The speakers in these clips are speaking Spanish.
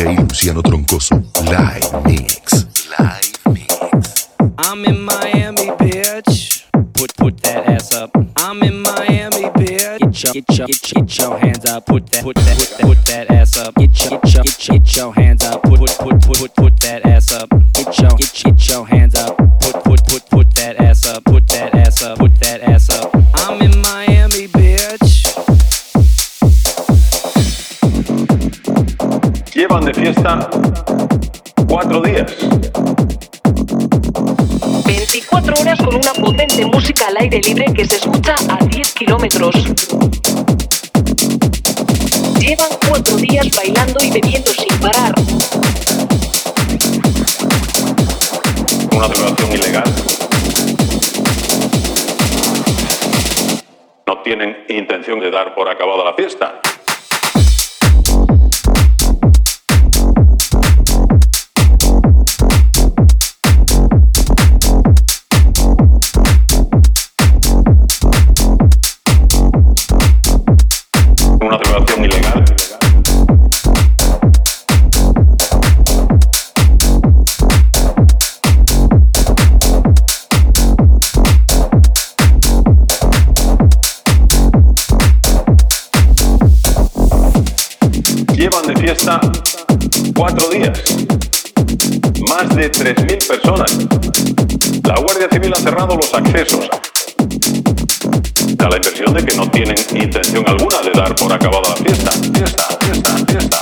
DJ Luciano Troncoso. Live Mix. Live Mix. I'm in Miami, bitch. Put put that ass up. I'm in Miami, bitch. Get your get your get your, get your hands up. Put that put that put that, put that ass up. Get your get your get your, get your hands up. Put put put put put put that ass up. Get your get your, get your hands up. Put put put put that ass up. Put that ass up. Put that ass up. Fiesta cuatro días. 24 horas con una potente música al aire libre que se escucha a 10 kilómetros. Llevan cuatro días bailando y bebiendo sin parar. Una celebración ilegal. No tienen intención de dar por acabada la fiesta. Una celebración ilegal. Llevan de fiesta cuatro días. Más de 3.000 personas. La Guardia Civil ha cerrado los accesos. Da la impresión de que no tienen intención alguna de dar por acabada la fiesta. Fiesta, fiesta, fiesta,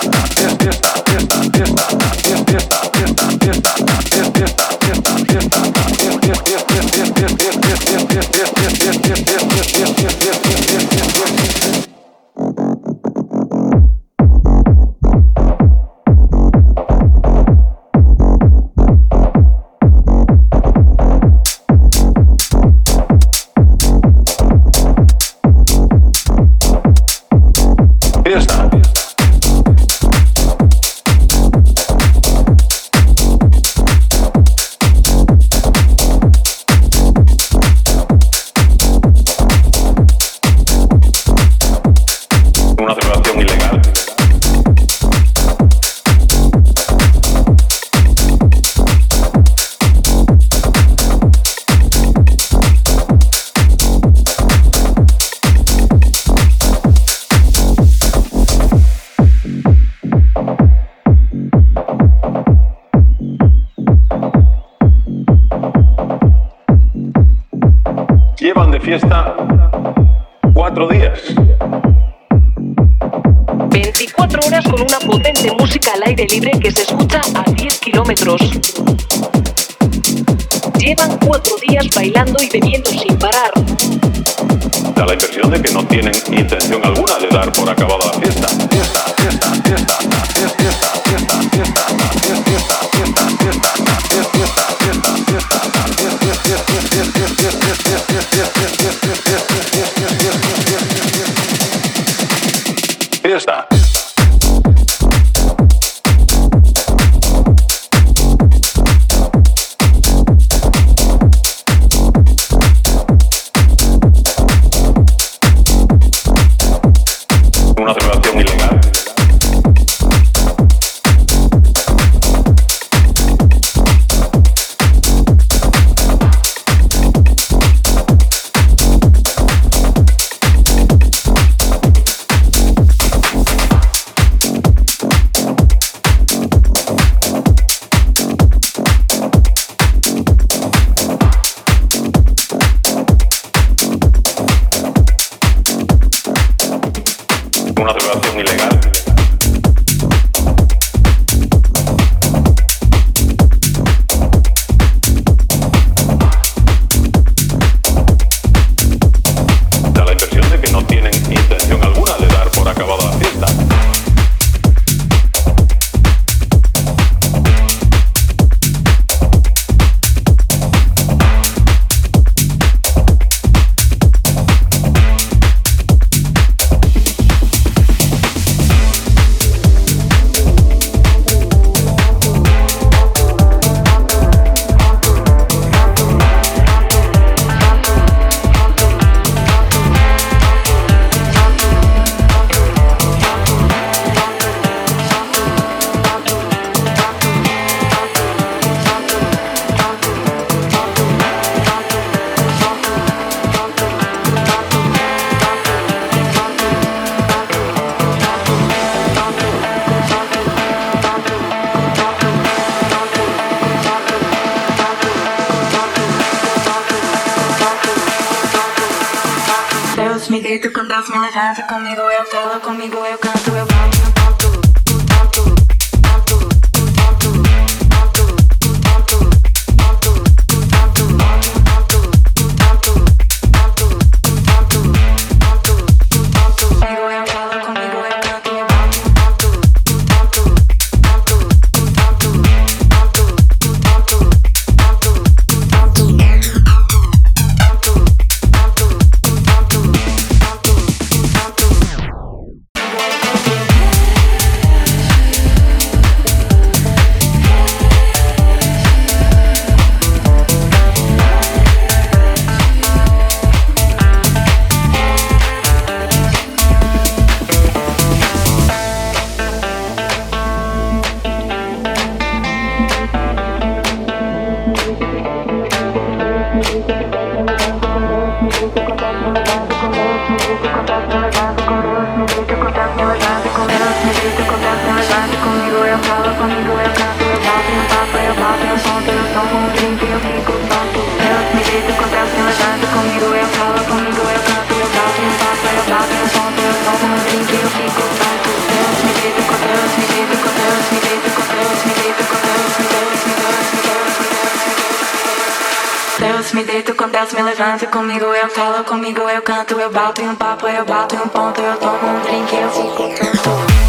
comigo, eu falo comigo, eu canto, eu bato em um papo, eu bato em um ponto, eu tomo um drink, eu fico canto.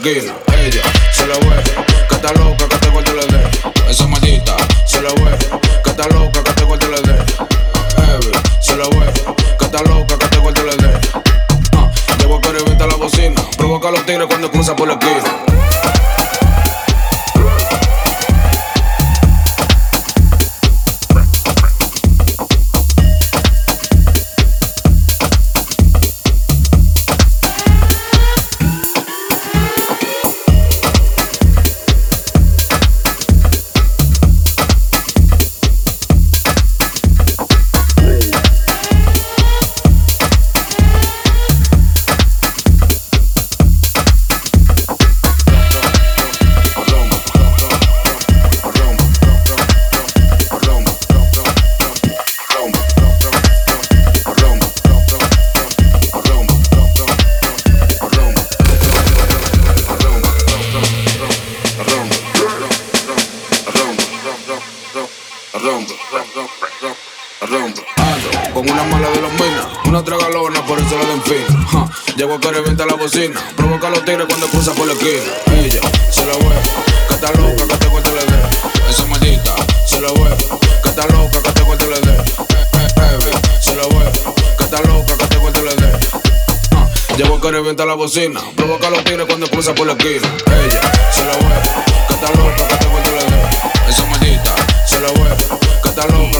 again. Está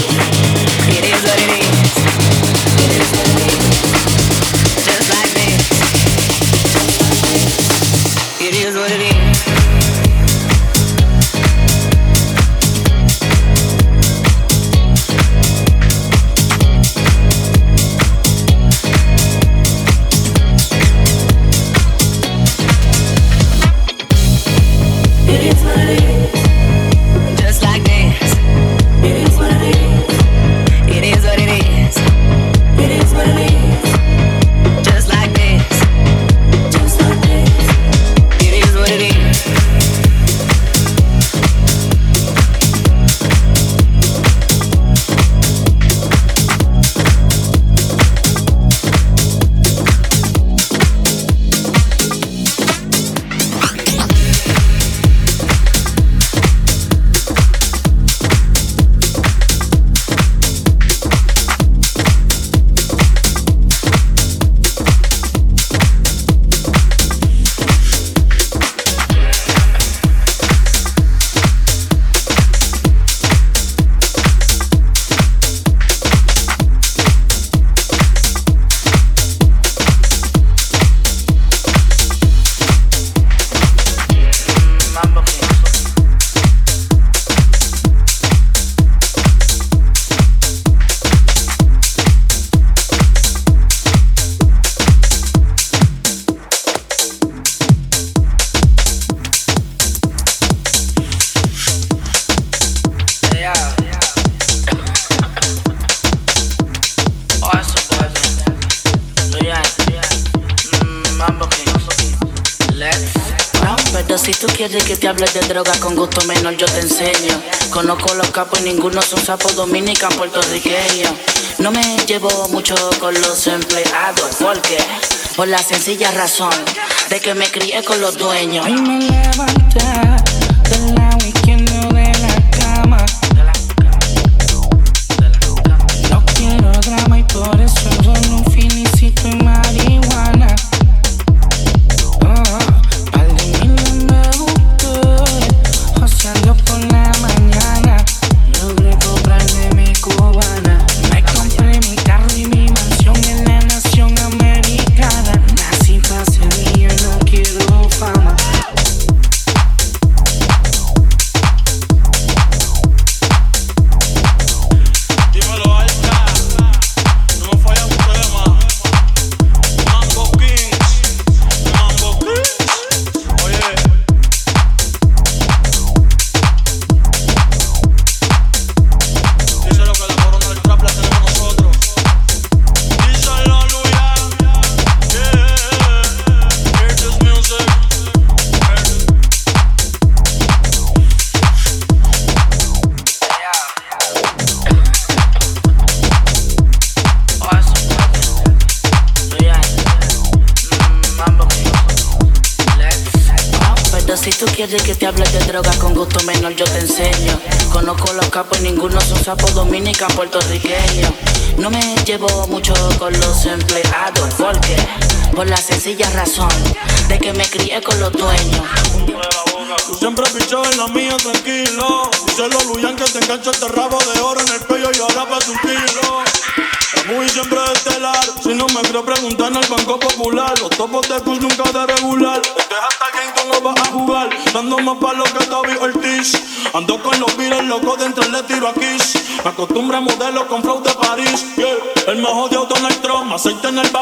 capos y ninguno son sapos dominican puertorriqueños. No me llevo mucho con los empleados porque por la sencilla razón de que me crié con los dueños. Y me levanté de la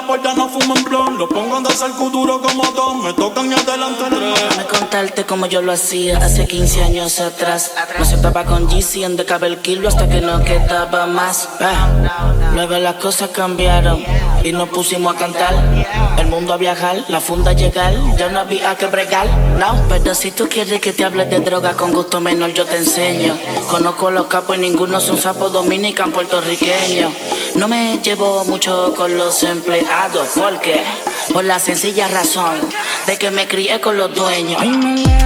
puerta no fumo un blon. Lo pongo a danzar duro como don. Me tocan y adelante tres. Contarte como yo lo hacía hace 15 años atrás. Me sentaba con GC en de el kilo hasta que no quedaba más. Ah, eh. Luego las cosas cambiaron y nos pusimos a cantar. El mundo a viajar, la funda a llegar. Ya no había que bregar, no. Pero si tú quieres que te hable de droga con gusto menor, yo te enseño. Conozco los capos y ninguno es un sapo dominican puertorriqueño. No me llevo mucho con los empleados, porque por la sencilla razón de que me crié con los dueños.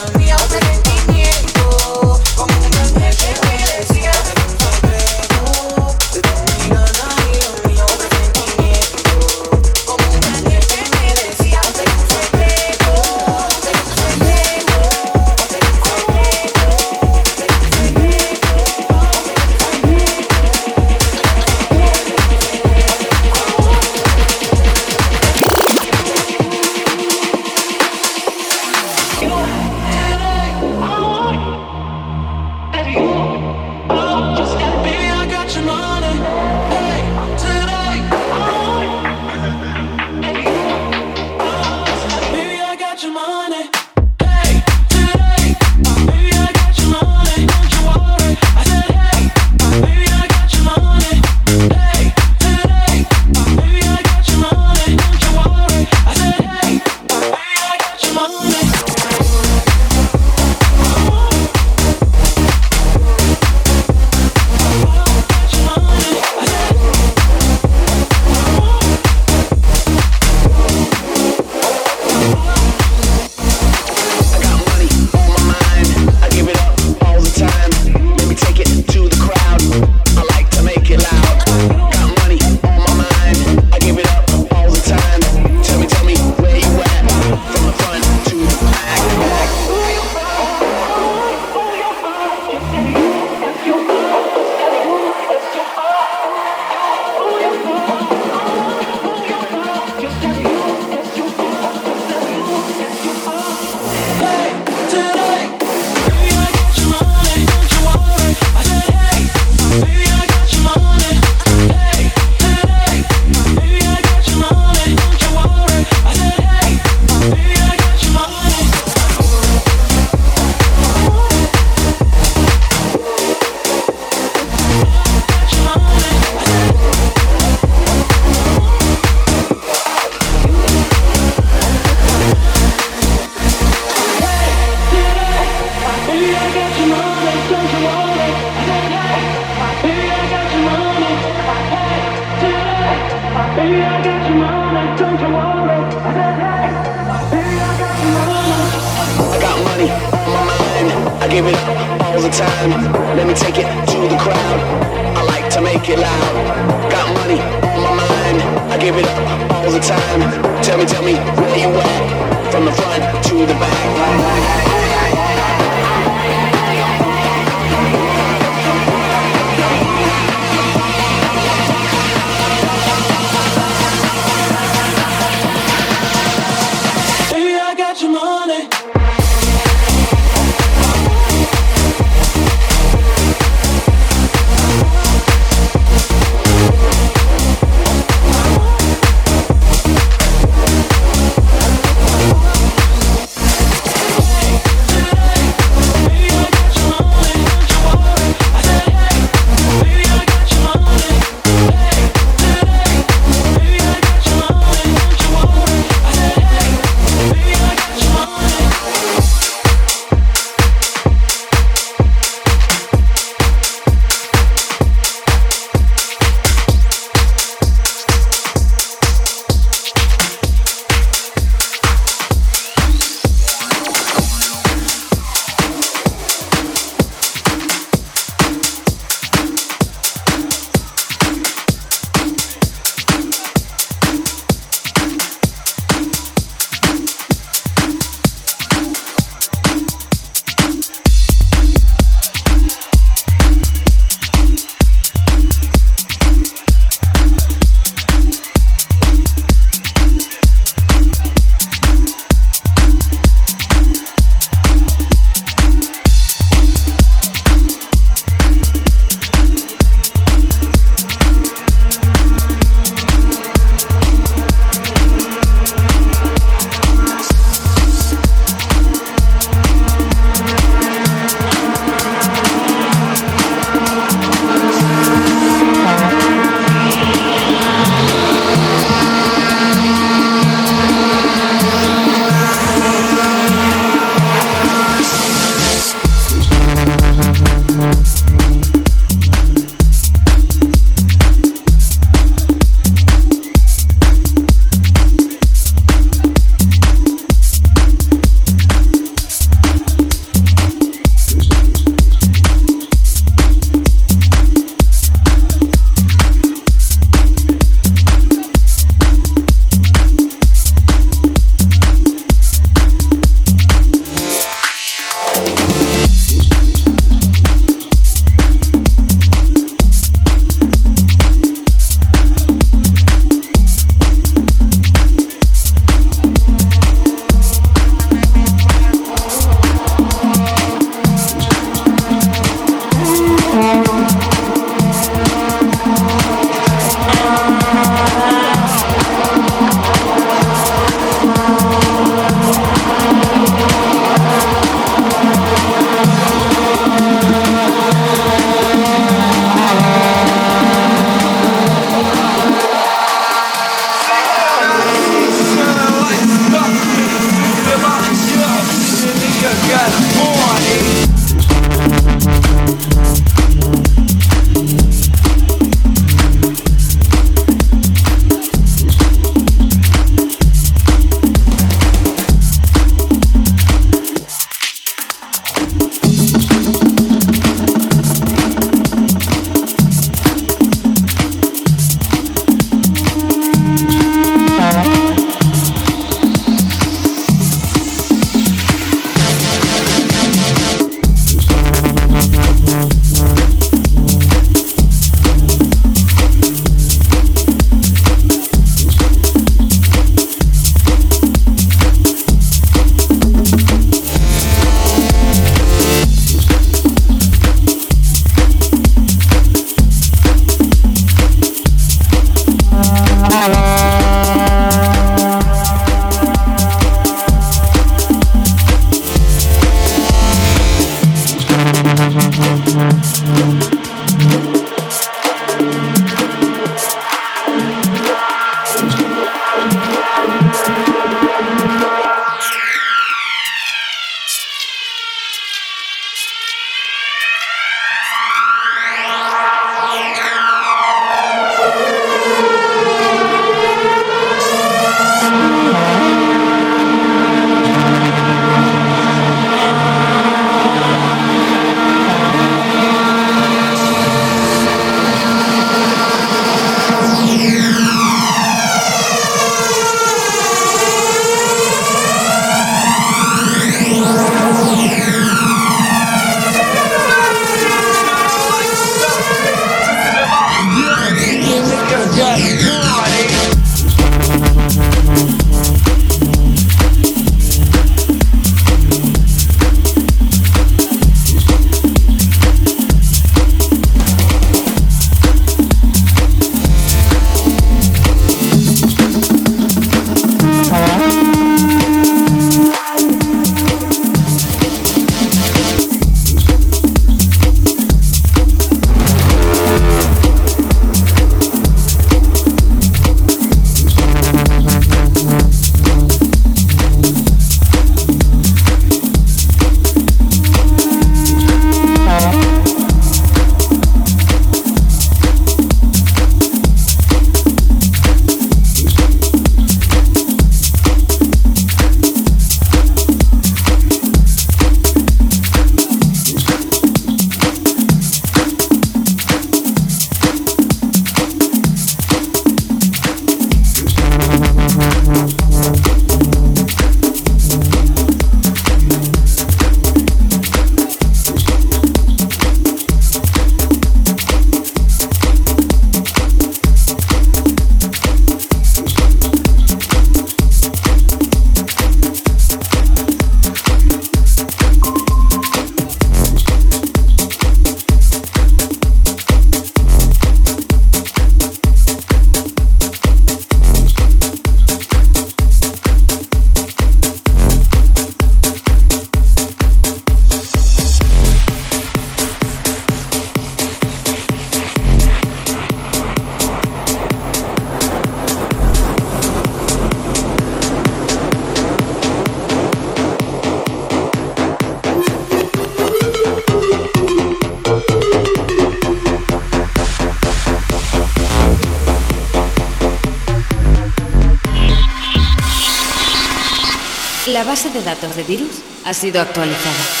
Datos de virus ha sido actualizada.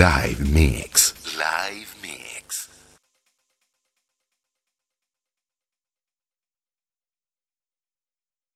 Live Mix.